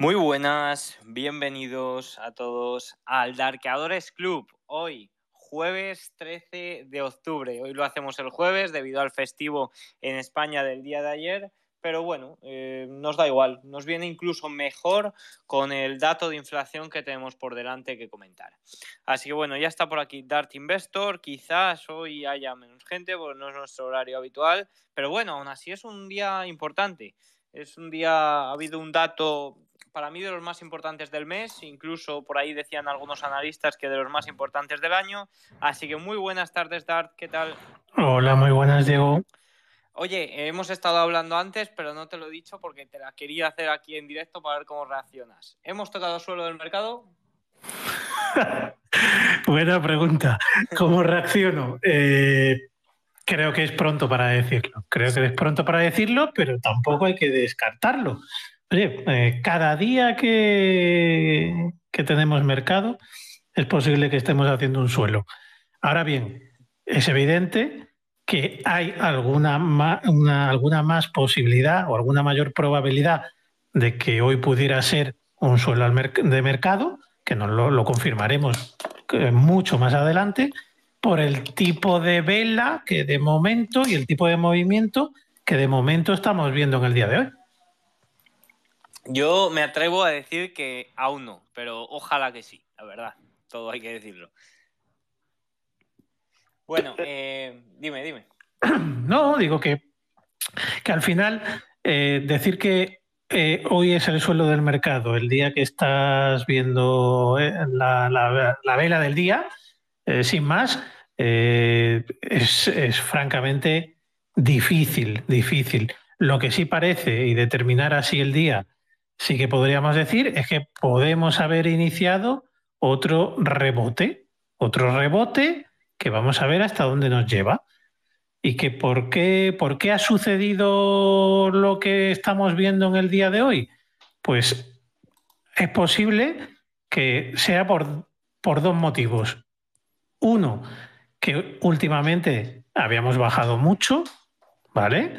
Muy buenas, bienvenidos a todos al Darkeadores Club. Hoy, jueves 13 de octubre. Hoy lo hacemos el jueves debido al festivo en España del día de ayer. Pero bueno, eh, nos da igual. Nos viene incluso mejor con el dato de inflación que tenemos por delante que comentar. Así que bueno, ya está por aquí Dart Investor. Quizás hoy haya menos gente porque no es nuestro horario habitual. Pero bueno, aún así es un día importante. Es un día, ha habido un dato para mí de los más importantes del mes, incluso por ahí decían algunos analistas que de los más importantes del año. Así que muy buenas tardes, Dart, ¿qué tal? Hola, muy buenas, Diego. Oye, hemos estado hablando antes, pero no te lo he dicho porque te la quería hacer aquí en directo para ver cómo reaccionas. ¿Hemos tocado suelo del mercado? Buena pregunta. ¿Cómo reacciono? Eh, creo que es pronto para decirlo. Creo que es pronto para decirlo, pero tampoco hay que descartarlo. Oye, eh, cada día que, que tenemos mercado es posible que estemos haciendo un suelo. Ahora bien, es evidente que hay alguna más, alguna más posibilidad o alguna mayor probabilidad de que hoy pudiera ser un suelo de mercado, que nos lo, lo, confirmaremos eh, mucho más adelante, por el tipo de vela que de momento y el tipo de movimiento que de momento estamos viendo en el día de hoy. Yo me atrevo a decir que aún no, pero ojalá que sí, la verdad. Todo hay que decirlo. Bueno, eh, dime, dime. No, digo que, que al final eh, decir que eh, hoy es el suelo del mercado, el día que estás viendo eh, la, la, la, vela del día, eh, sin más, es, es francamente difícil, difícil. Lo que sí parece, y determinar así el día, sí que podríamos decir es que podemos haber iniciado otro rebote, otro rebote que vamos a ver hasta dónde nos lleva. Y que por qué, por qué ha sucedido lo que estamos viendo en el día de hoy. Pues es posible que sea por, por dos motivos. Uno, que últimamente habíamos bajado mucho, ¿vale?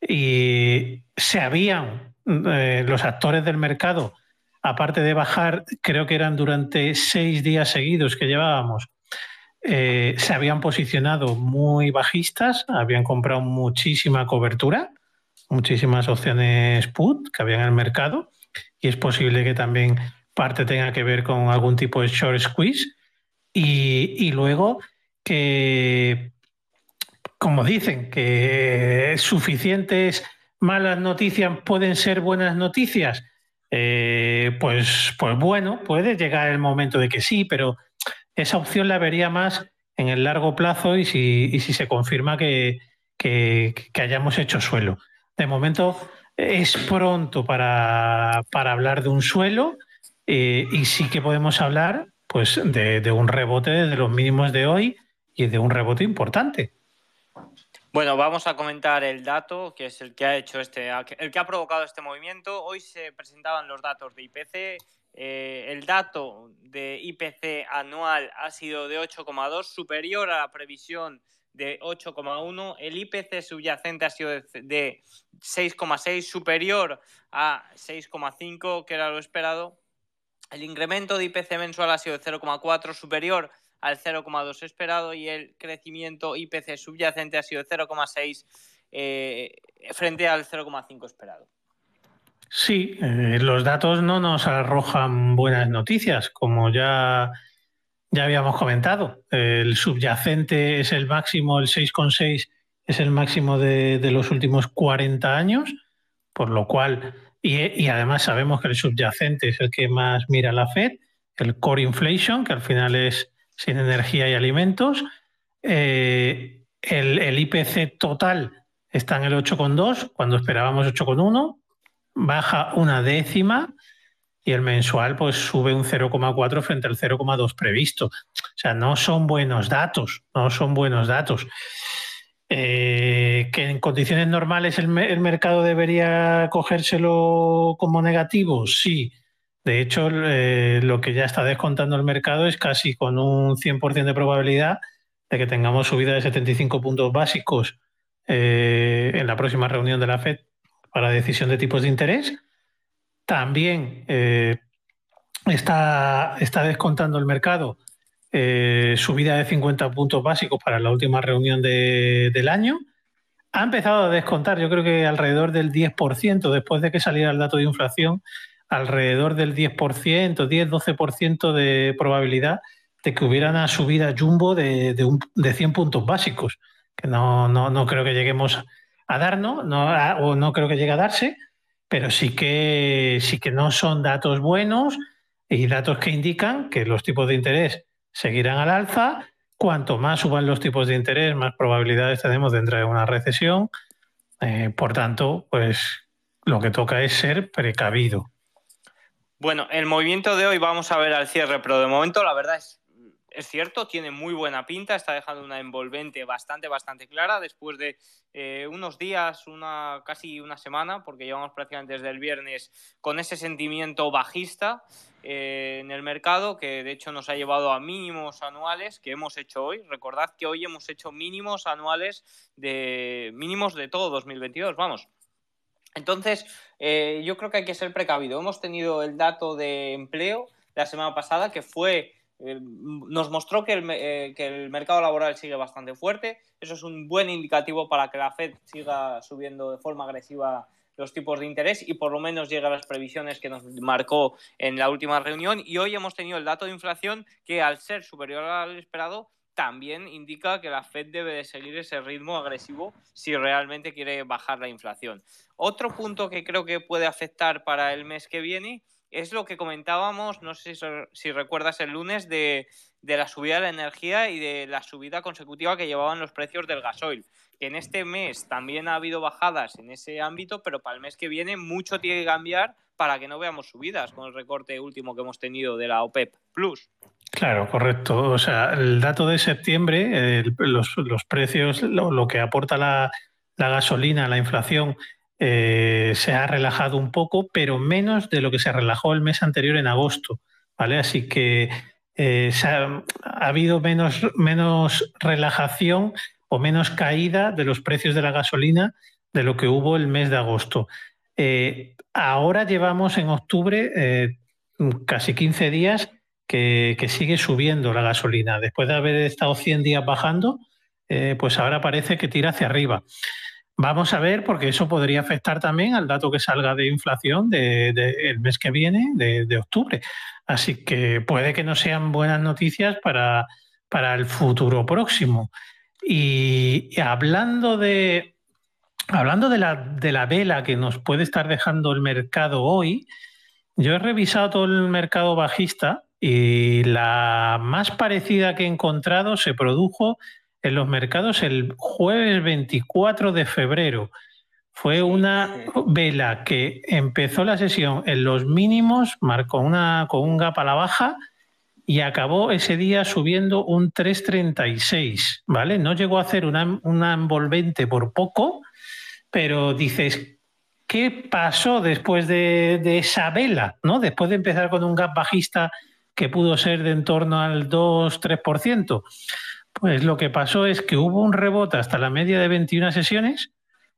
Y se habían eh, los actores del mercado, aparte de bajar, creo que eran durante seis días seguidos que llevábamos, eh, se habían posicionado muy bajistas, habían comprado muchísima cobertura, muchísimas opciones put que había en el mercado, y es posible que también parte tenga que ver con algún tipo de short squeeze. Y, y luego que, como dicen, que suficientes malas noticias pueden ser buenas noticias? Eh, pues, pues bueno, puede llegar el momento de que sí, pero esa opción la vería más en el largo plazo y si, y si se confirma que, que, hayamos hecho suelo. De momento es pronto para, para hablar de un suelo eh, y sí que podemos hablar pues, de, de un rebote desde los mínimos de hoy y de un rebote importante. Bueno, vamos a comentar el dato, que es el que ha hecho este, el que ha provocado este movimiento. Hoy se presentaban los datos de IPC. Eh, el dato de IPC anual ha sido de 8,2, superior a la previsión de 8,1. El IPC subyacente ha sido de 6,6, superior a 6,5, que era lo esperado. El incremento de IPC mensual ha sido de 0,4, superior a al 0,2 esperado y el crecimiento IPC subyacente ha sido 0,6 eh, frente al 0,5 esperado. Sí, eh, los datos no nos arrojan buenas noticias, como ya, ya habíamos comentado. El subyacente es el máximo, el 6,6 es el máximo de, de, los últimos 40 años, por lo cual, y, y además sabemos que el subyacente es el que más mira la Fed, el core inflation, que al final es sin energía y alimentos. Eh, el, IPC total está en el 8,2, cuando esperábamos 8,1, baja una décima y el mensual pues sube un 0,4 frente al 0,2 previsto. O sea, no son buenos datos, no son buenos datos. Eh, que en condiciones normales el, el, mercado debería cogérselo como negativo, sí. De hecho, eh, lo que ya está descontando el mercado es casi con un 100% de probabilidad de que tengamos subida de 75 puntos básicos eh, en la próxima reunión de la FED para decisión de tipos de interés. También eh, está, está descontando el mercado subida de 50 puntos básicos para la última reunión del año. Ha empezado a descontar, yo creo que alrededor del 10%, después de que saliera el dato de inflación, alrededor del 10%, 10-12% de probabilidad de que hubiera una subida jumbo de, de, de 100 puntos básicos, que no, no, no, creo que lleguemos a darnos, no, o no creo que llegue a darse, pero sí que, sí que no son datos buenos y datos que indican que los tipos de interés seguirán al alza. Cuanto más suban los tipos de interés, más probabilidades tenemos de entrar en una recesión. Eh, por tanto, pues lo que toca es ser precavido. Bueno, el movimiento de hoy vamos a ver al cierre, pero de momento la verdad es es cierto, tiene muy buena pinta, está dejando una envolvente bastante, bastante clara después de eh, unos días, una, casi una semana, porque llevamos prácticamente desde el viernes con ese sentimiento bajista eh, en el mercado, que de hecho nos ha llevado a mínimos anuales que hemos hecho hoy. Recordad que hoy hemos hecho mínimos anuales de mínimos de todo 2022, vamos. Entonces, eh, yo creo que hay que ser precavido. Hemos tenido el dato de empleo la semana pasada, que fue eh, nos mostró eh, que el, mercado laboral sigue bastante fuerte. Eso es un buen indicativo para que la Fed siga subiendo de forma agresiva los tipos de interés y por lo menos llegue a las previsiones que nos marcó en la última reunión. Y hoy hemos tenido el dato de inflación que al ser superior al esperado también indica que la Fed debe de seguir ese ritmo agresivo si realmente quiere bajar la inflación. Otro punto que creo que puede afectar para el mes que viene es lo que comentábamos, no sé si, recuerdas el lunes, de, la subida de la energía y de la subida consecutiva que llevaban los precios del gasoil. Que en este mes también ha habido bajadas en ese ámbito, pero para el mes que viene mucho tiene que cambiar para que no veamos subidas con el recorte último que hemos tenido de la OPEP Plus. Claro, correcto. O sea, el dato de septiembre, los, precios, lo, que aporta la, la gasolina, la inflación, eh, se ha relajado un poco, pero menos de lo que se relajó el mes anterior en agosto. ¿vale? Así que eh, ha, habido menos, menos relajación o menos caída de los precios de la gasolina de lo que hubo el mes de agosto. Eh, ahora llevamos en octubre casi 15 días que, sigue subiendo la gasolina. Después de haber estado 100 días bajando, pues ahora parece que tira hacia arriba. Vamos a ver, porque eso podría afectar también al dato que salga de inflación del de, mes que viene, de, octubre. Así que puede que no sean buenas noticias para, para el futuro próximo. Y, hablando de, hablando de la, de la vela que nos puede estar dejando el mercado hoy, yo he revisado todo el mercado bajista y la más parecida que he encontrado se produjo en los mercados el jueves 24 de febrero. Fue una vela que empezó la sesión en los mínimos, marcó una, con un gap a la baja y acabó ese día subiendo un 3,36, ¿vale? No llegó a hacer una, envolvente por poco, pero dices, ¿qué pasó después de, de, esa vela? ¿no? Después de empezar con un gap bajista que pudo ser de en torno al 2-3%. Pues lo que pasó es que hubo un rebote hasta la media de 21 sesiones,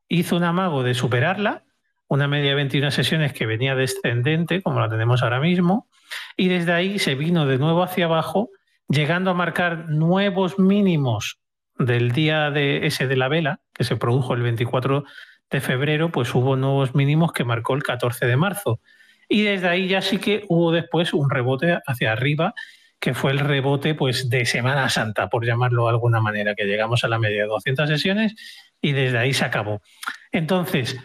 hizo un amago de superarla, una media de 21 sesiones que venía descendente, como la tenemos ahora mismo, y desde ahí se vino de nuevo hacia abajo, llegando a marcar nuevos mínimos del día de ese de la vela, que se produjo el 24 de febrero, pues hubo nuevos mínimos que marcó el 14 de marzo. Y desde ahí ya sí que hubo después un rebote hacia arriba que fue el rebote pues, de Semana Santa, por llamarlo de alguna manera, que llegamos a la media de 200 sesiones y desde ahí se acabó. Entonces,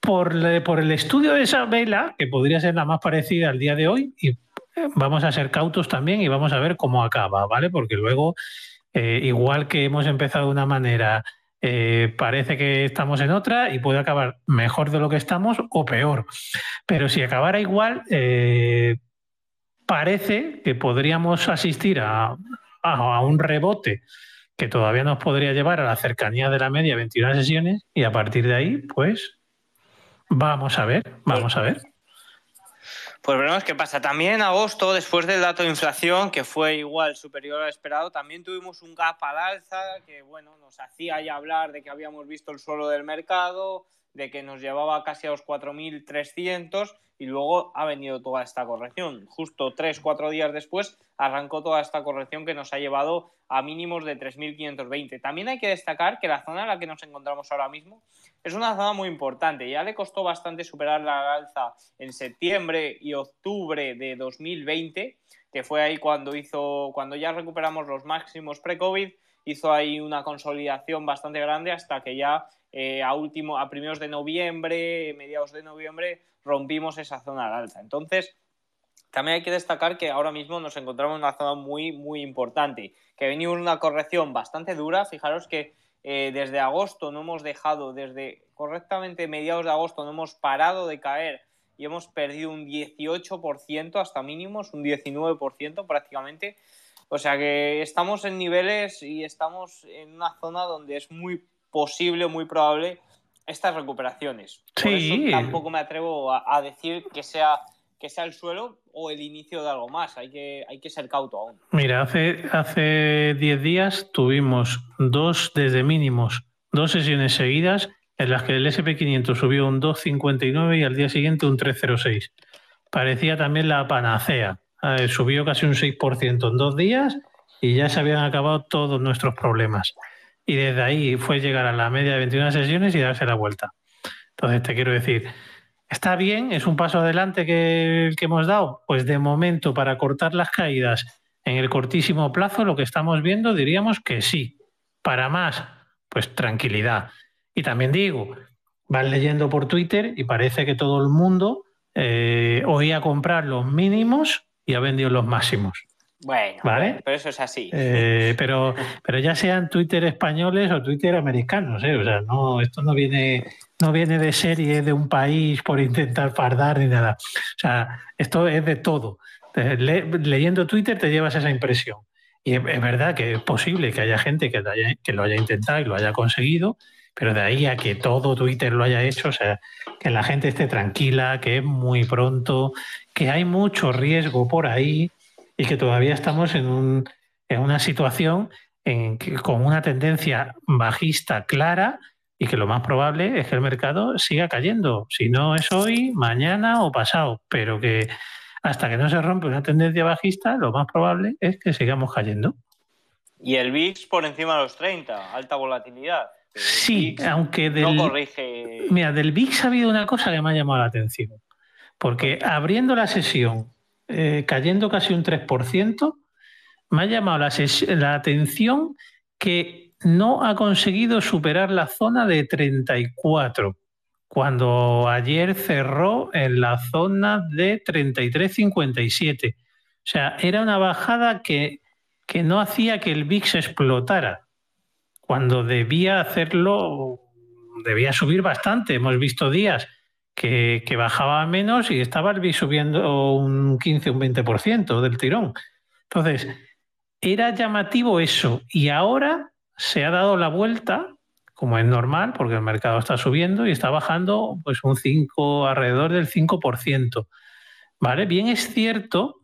por, el estudio de esa vela, que podría ser la más parecida al día de hoy, y vamos a ser cautos también y vamos a ver cómo acaba, ¿vale? Porque luego, eh, igual que hemos empezado de una manera, eh, parece que estamos en otra y puede acabar mejor de lo que estamos o peor. Pero si acabara igual, eh, parece que podríamos asistir a, un rebote que todavía nos podría llevar a la cercanía de la media 21 sesiones y a partir de ahí, pues vamos a ver, vamos a ver. Pues veremos qué pasa. También en agosto, después del dato de inflación, que fue igual superior al esperado, también tuvimos un gap al alza que, bueno, nos hacía ya hablar de que habíamos visto el suelo del mercado, de que nos llevaba casi a los 4.300 y luego ha venido toda esta corrección. Justo 3-4 días después arrancó toda esta corrección que nos ha llevado a mínimos de 3.520. También hay que destacar que la zona en la que nos encontramos ahora mismo es una zona muy importante. Ya le costó bastante superar la alza en septiembre y octubre de 2020, que fue ahí cuando hizo, cuando ya recuperamos los máximos pre-COVID, hizo ahí una consolidación bastante grande hasta que ya eh, a último, a primeros de noviembre, mediados de noviembre, rompimos esa zona alta. Entonces, también hay que destacar que ahora mismo nos encontramos en una zona muy, muy importante, que ha venido una corrección bastante dura. Fijaros que eh, desde agosto no hemos dejado, desde correctamente mediados de agosto no hemos parado de caer y hemos perdido un 18% hasta mínimos, un 19% prácticamente. O sea que estamos en niveles y estamos en una zona donde es muy posible, muy probable estas recuperaciones. Por eso tampoco me atrevo a, decir que sea, que sea el suelo o el inicio de algo más. Hay que, hay que ser cauto aún. Mira, hace, hace 10 días tuvimos dos desde mínimos, dos sesiones seguidas en las que el SP500 subió un 2,59 y al día siguiente un 3,06. Parecía también la panacea. Subió casi un 6% en dos días y ya se habían acabado todos nuestros problemas y desde ahí fue llegar a la media de 21 sesiones y darse la vuelta. Entonces, te quiero decir, ¿está bien? ¿Es un paso adelante que, que hemos dado? Pues de momento, para cortar las caídas en el cortísimo plazo, lo que estamos viendo diríamos que sí. Para más, pues tranquilidad. Y también digo, vas leyendo por Twitter y parece que todo el mundo eh, oía comprar los mínimos y ha vendido los máximos. Bueno, ¿vale? pero eso es así. Eh, pero, pero ya sean Twitter españoles o Twitter americanos, ¿eh? O sea, no, esto no viene, no viene de serie de un país por intentar fardar ni nada. O sea, esto es de todo. leyendo Twitter te llevas esa impresión. Y es, verdad que es posible que haya gente que, que lo haya intentado y lo haya conseguido, pero de ahí a que todo Twitter lo haya hecho, o sea, que la gente esté tranquila, que es muy pronto, que hay mucho riesgo por ahí y que todavía estamos en, un, en una situación en que, con una tendencia bajista clara y que lo más probable es que el mercado siga cayendo. Si no es hoy, mañana o pasado, pero que hasta que no se rompe una tendencia bajista, lo más probable es que sigamos cayendo. Y el VIX por encima de los 30, alta volatilidad. Sí, aunque del, no corrige. Mira, del VIX ha habido una cosa que me ha llamado la atención. Porque abriendo la sesión eh, cayendo casi un 3%, me ha llamado la, atención que no ha conseguido superar la zona de 34, cuando ayer cerró en la zona de 33,57. O sea, era una bajada que, que no hacía que el VIX explotara, cuando debía hacerlo, debía subir bastante. Hemos visto días que, bajaba menos y estaba subiendo un 15, un 20% del tirón. Entonces, era llamativo eso y ahora se ha dado la vuelta, como es normal, porque el mercado está subiendo y está bajando pues un 5, alrededor del 5%. ¿Vale? Bien es cierto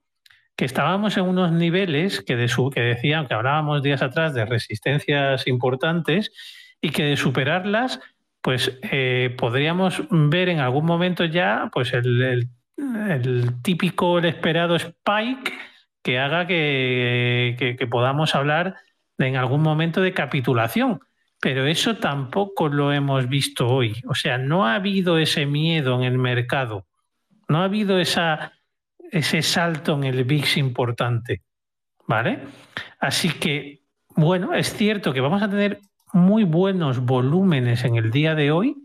que estábamos en unos niveles que, que decían que hablábamos días atrás de resistencias importantes y que de superarlas pues eh, podríamos ver en algún momento ya pues el, típico, el esperado spike que haga que, podamos hablar en algún momento de capitulación. Pero eso tampoco lo hemos visto hoy. O sea, no ha habido ese miedo en el mercado, no ha habido esa, ese salto en el VIX importante. ¿Vale? Así que, bueno, es cierto que vamos a tener muy buenos volúmenes en el día de hoy,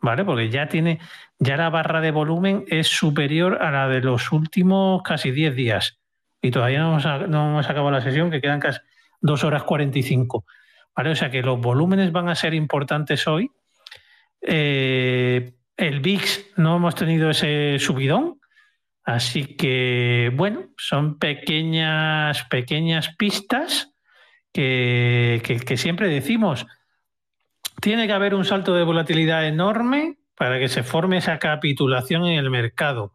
¿vale? Porque ya tiene, ya la barra de volumen es superior a la de los últimos casi 10 días. Y todavía no hemos, acabado la sesión, que quedan casi 2 horas 45. ¿Vale? O sea que los volúmenes van a ser importantes hoy. Eh, el VIX no hemos tenido ese subidón. Así que, bueno, son pequeñas, pequeñas pistas que, siempre decimos, tiene que haber un salto de volatilidad enorme para que se forme esa capitulación en el mercado.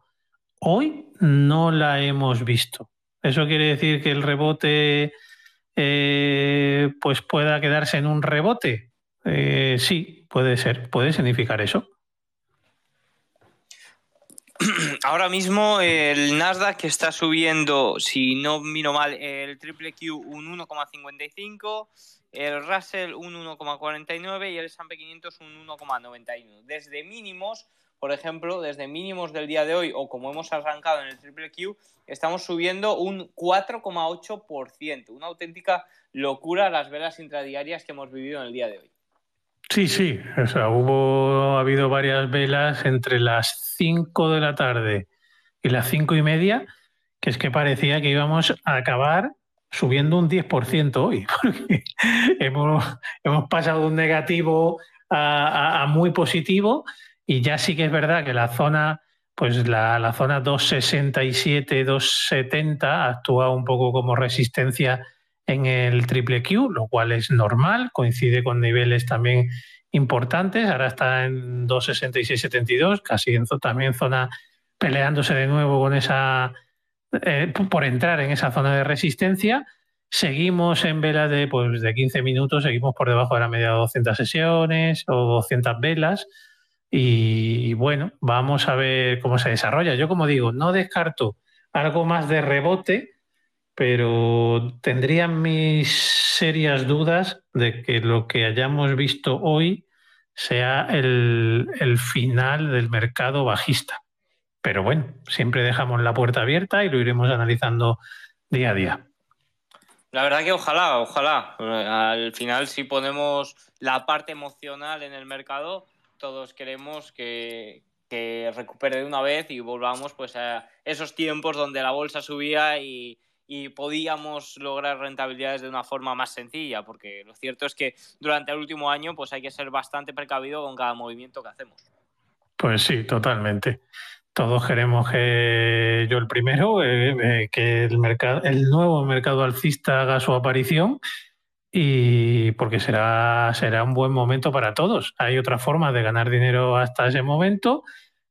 Hoy no la hemos visto. Eso quiere decir que el rebote eh, pues pueda quedarse en un rebote. Eh, sí, puede ser, puede significar eso. ahora mismo el Nasdaq está subiendo, si no miro mal, el triple Q un 1,55, el Russell un 1,49 y el S&P 500 un 1,91. Desde mínimos, por ejemplo, desde mínimos del día de hoy o como hemos arrancado en el triple Q, estamos subiendo un 4,8%, una auténtica locura las velas intradiarias que hemos vivido en el día de hoy. Sí, sí, o sea, hubo, ha habido varias velas entre las 5 de la tarde y las 5 y media, que es que parecía que íbamos a acabar subiendo un 10% hoy, porque hemos, hemos pasado de un negativo a, muy positivo y ya sí que es verdad que la zona, pues la, la zona 267, 270 actúa un poco como resistencia en el triple Q, lo cual es normal, coincide con niveles también importantes, ahora está en 266-72, casi en, también zona peleándose de nuevo con esa, eh, por entrar en esa zona de resistencia. Seguimos en velas de, pues, de 15 minutos, seguimos por debajo de la media de 200 sesiones o 200 velas. Y, y bueno, vamos a ver cómo se desarrolla. Yo, como digo, no descarto algo más de rebote, pero tendría mis serias dudas de que lo que hayamos visto hoy sea el, final del mercado bajista. Pero bueno, siempre dejamos la puerta abierta y lo iremos analizando día a día. La verdad que ojalá, ojalá. Al final, si ponemos la parte emocional en el mercado, todos queremos que, que recupere de una vez y volvamos pues a esos tiempos donde la bolsa subía y, y podíamos lograr rentabilidades de una forma más sencilla, porque lo cierto es que durante el último año pues hay que ser bastante precavido con cada movimiento que hacemos. Pues sí, totalmente. Todos queremos que yo el primero, eh, eh, que el mercado, el nuevo mercado alcista haga su aparición y porque será, será un buen momento para todos. Hay otras formas de ganar dinero hasta ese momento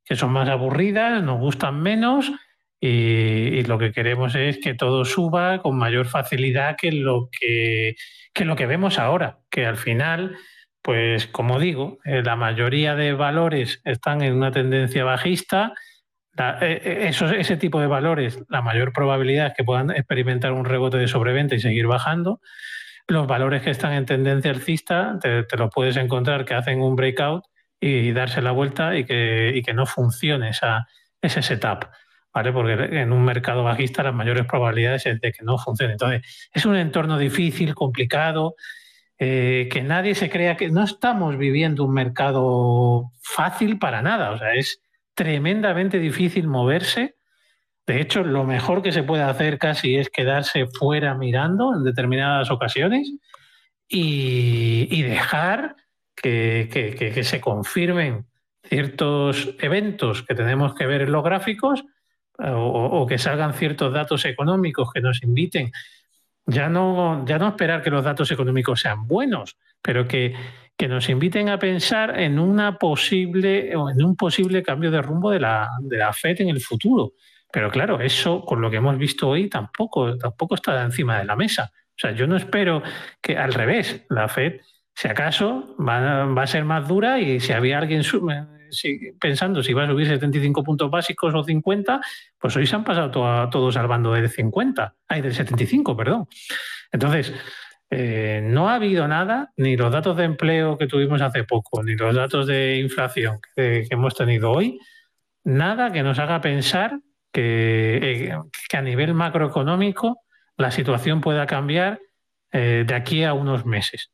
que son más aburridas, nos gustan menos y, lo que queremos es que todo suba con mayor facilidad que lo que, lo que vemos ahora, que al final, pues como digo, eh, la mayoría de valores están en una tendencia bajista. Eh, eh, ese tipo de valores, la mayor probabilidad es que puedan experimentar un rebote de sobreventa y seguir bajando. Los valores que están en tendencia alcista, te, los puedes encontrar que hacen un breakout y darse la vuelta y que, y que no funcione esa, ese setup. Porque en un mercado bajista las mayores probabilidades es de que no funcione. Entonces, es un entorno difícil, complicado, eh, que nadie se crea que no estamos viviendo un mercado fácil para nada. O sea, es tremendamente difícil moverse. De hecho, lo mejor que se puede hacer casi es quedarse fuera mirando en determinadas ocasiones y, dejar que, que se confirmen ciertos eventos que tenemos que ver en los gráficos o, que salgan ciertos datos económicos que nos inviten, ya no, ya no esperar que los datos económicos sean buenos, pero que, que nos inviten a pensar en una posible en un posible cambio de rumbo de la, de la FED en el futuro. Pero claro, eso con lo que hemos visto hoy tampoco, tampoco está encima de la mesa. O sea, yo no espero que al revés, la FED, si acaso, va, va a ser más dura y si había alguien pensando si va a subir 75 puntos básicos o 50, pues hoy se han pasado todos al bando del 50, hay del 75, perdón. Entonces, eh, no ha habido nada, ni los datos de empleo que tuvimos hace poco, ni los datos de inflación que, hemos tenido hoy, nada que nos haga pensar que, eh, a nivel macroeconómico la situación pueda cambiar eh, de aquí a unos meses.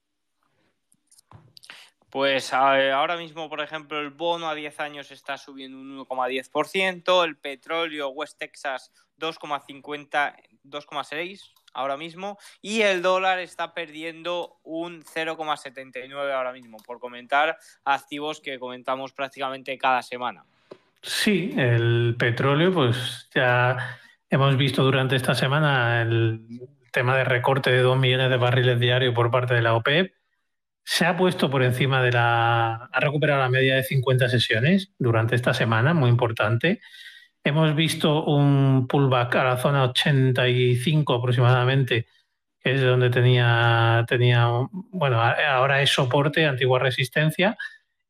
Pues ahora mismo, por ejemplo, el bono a 10 años está subiendo un 1,10%, el petróleo West Texas 2,50, 2,6 ahora mismo y el dólar está perdiendo un 0,79 ahora mismo, por comentar activos que comentamos prácticamente cada semana. Sí, el petróleo, pues ya hemos visto durante esta semana el tema de recorte de 2 millones de barriles diarios por parte de la OPEP se ha puesto por encima de la. ha recuperado la media de 50 sesiones durante esta semana, muy importante. Hemos visto un pullback a la zona 85 aproximadamente, que es donde tenía, tenía bueno, ahora es soporte, antigua resistencia,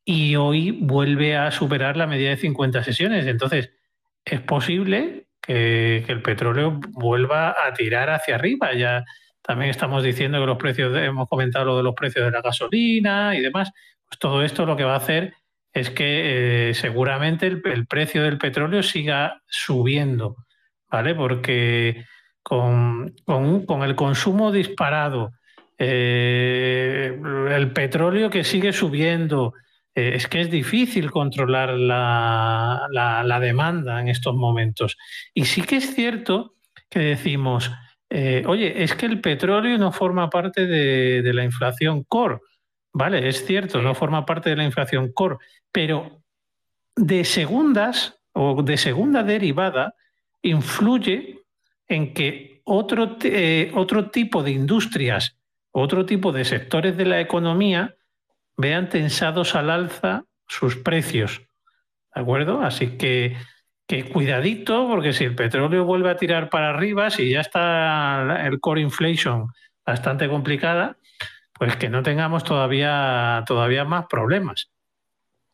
y hoy vuelve a superar la media de 50 sesiones. Entonces, es posible que, el petróleo vuelva a tirar hacia arriba. Ya también estamos diciendo que los precios, hemos comentado lo de los precios de la gasolina y demás. Pues todo esto lo que va a hacer es que eh, seguramente el, precio del petróleo siga subiendo, ¿vale? Porque con, con, el consumo disparado, eh, el petróleo que sigue subiendo, eh, es que es difícil controlar la, la, demanda en estos momentos. Y sí que es cierto que decimos, eh, oye, es que el petróleo no forma parte de, de, la inflación core. Vale, es cierto, no forma parte de la inflación core, pero de segundas o de segunda derivada influye en que otro, eh, otro tipo de industrias, otro tipo de sectores de la economía vean tensados al alza sus precios. ¿De acuerdo? Así que, que cuidadito, porque si el petróleo vuelve a tirar para arriba, si ya está el core inflation bastante complicada, pues que no tengamos todavía, todavía más problemas.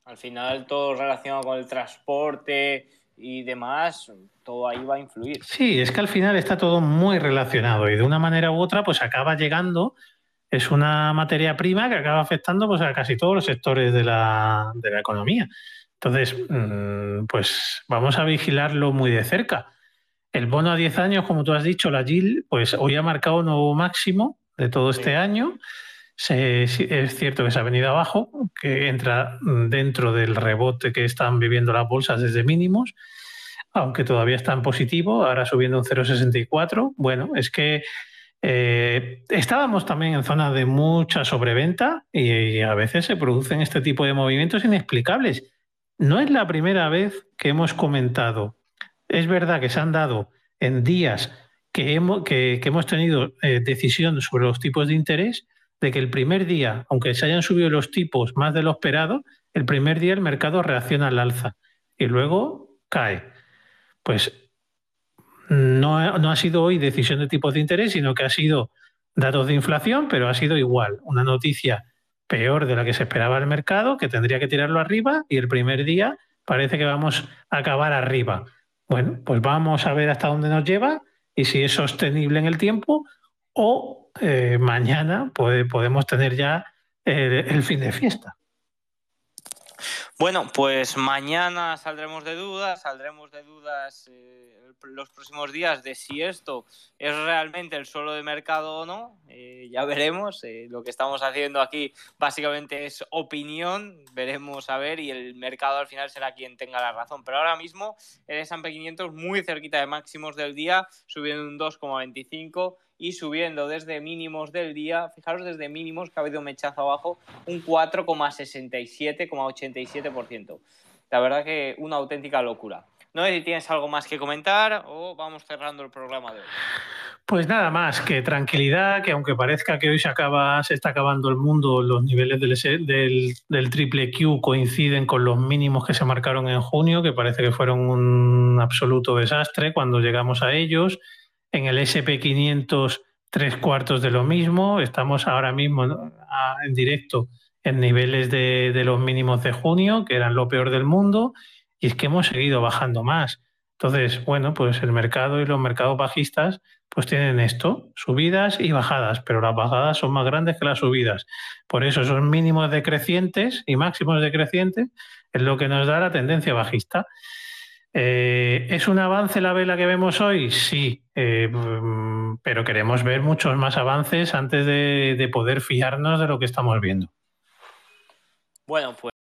Al final todo relacionado con el transporte y demás, todo ahí va a influir. Sí, es que al final está todo muy relacionado y de una manera u otra pues acaba llegando es una materia prima que acaba afectando pues, a casi todos los sectores de la, de la economía. Entonces, mm, pues vamos a vigilarlo muy de cerca. El bono a 10 años, como tú has dicho, la GIL, pues hoy ha marcado un nuevo máximo de todo este año. es cierto que se ha venido abajo, que entra dentro del rebote que están viviendo las bolsas desde mínimos, aunque todavía está en positivo, ahora subiendo un 0,64. Bueno, es que eh, estábamos también en zona de mucha sobreventa y, a veces se producen este tipo de movimientos inexplicables. No es la primera vez que hemos comentado. Es verdad que se han dado en días que hemos, que, hemos tenido eh, decisión sobre los tipos de interés, de que el primer día, aunque se hayan subido los tipos más de lo esperado, el primer día el mercado reacciona al alza y luego cae. Pues no, ha sido hoy decisión de tipos de interés, sino que ha sido datos de inflación, pero ha sido igual, una noticia peor de la que se esperaba el mercado, que tendría que tirarlo arriba y el primer día parece que vamos a acabar arriba. Bueno, pues vamos a ver hasta dónde nos lleva y si es sostenible en el tiempo o eh, mañana podemos tener ya el fin de fiesta. Bueno, pues mañana saldremos de dudas, saldremos de dudas eh, los próximos días de si esto es realmente el suelo de mercado o no. Eh, ya veremos. Eh, lo que estamos haciendo aquí básicamente es opinión. Veremos a ver y el mercado al final será quien tenga la razón. Pero ahora mismo el S&P 500 muy cerquita de máximos del día, subiendo un 2,25 y subiendo desde mínimos del día, fijaros desde mínimos que ha habido un mechazo abajo, un 4,67,87%. La verdad que una auténtica locura. No sé si tienes algo más que comentar o vamos cerrando el programa de hoy. Pues nada más, que tranquilidad, que aunque parezca que hoy se acaba, se está acabando el mundo, los niveles del, triple Q coinciden con los mínimos que se marcaron en junio, que parece que fueron un absoluto desastre cuando llegamos a ellos. En el SP500, tres cuartos de lo mismo. Estamos ahora mismo en directo en niveles de, los mínimos de junio, que eran lo peor del mundo, y es que hemos seguido bajando más. Entonces, bueno, pues el mercado y los mercados bajistas pues tienen esto, subidas y bajadas, pero las bajadas son más grandes que las subidas. Por eso esos mínimos decrecientes y máximos decrecientes es lo que nos da la tendencia bajista. Eh, ¿Es un avance la vela que vemos hoy? Sí, eh, pero queremos ver muchos más avances antes de, de poder fiarnos de lo que estamos viendo. Bueno, pues.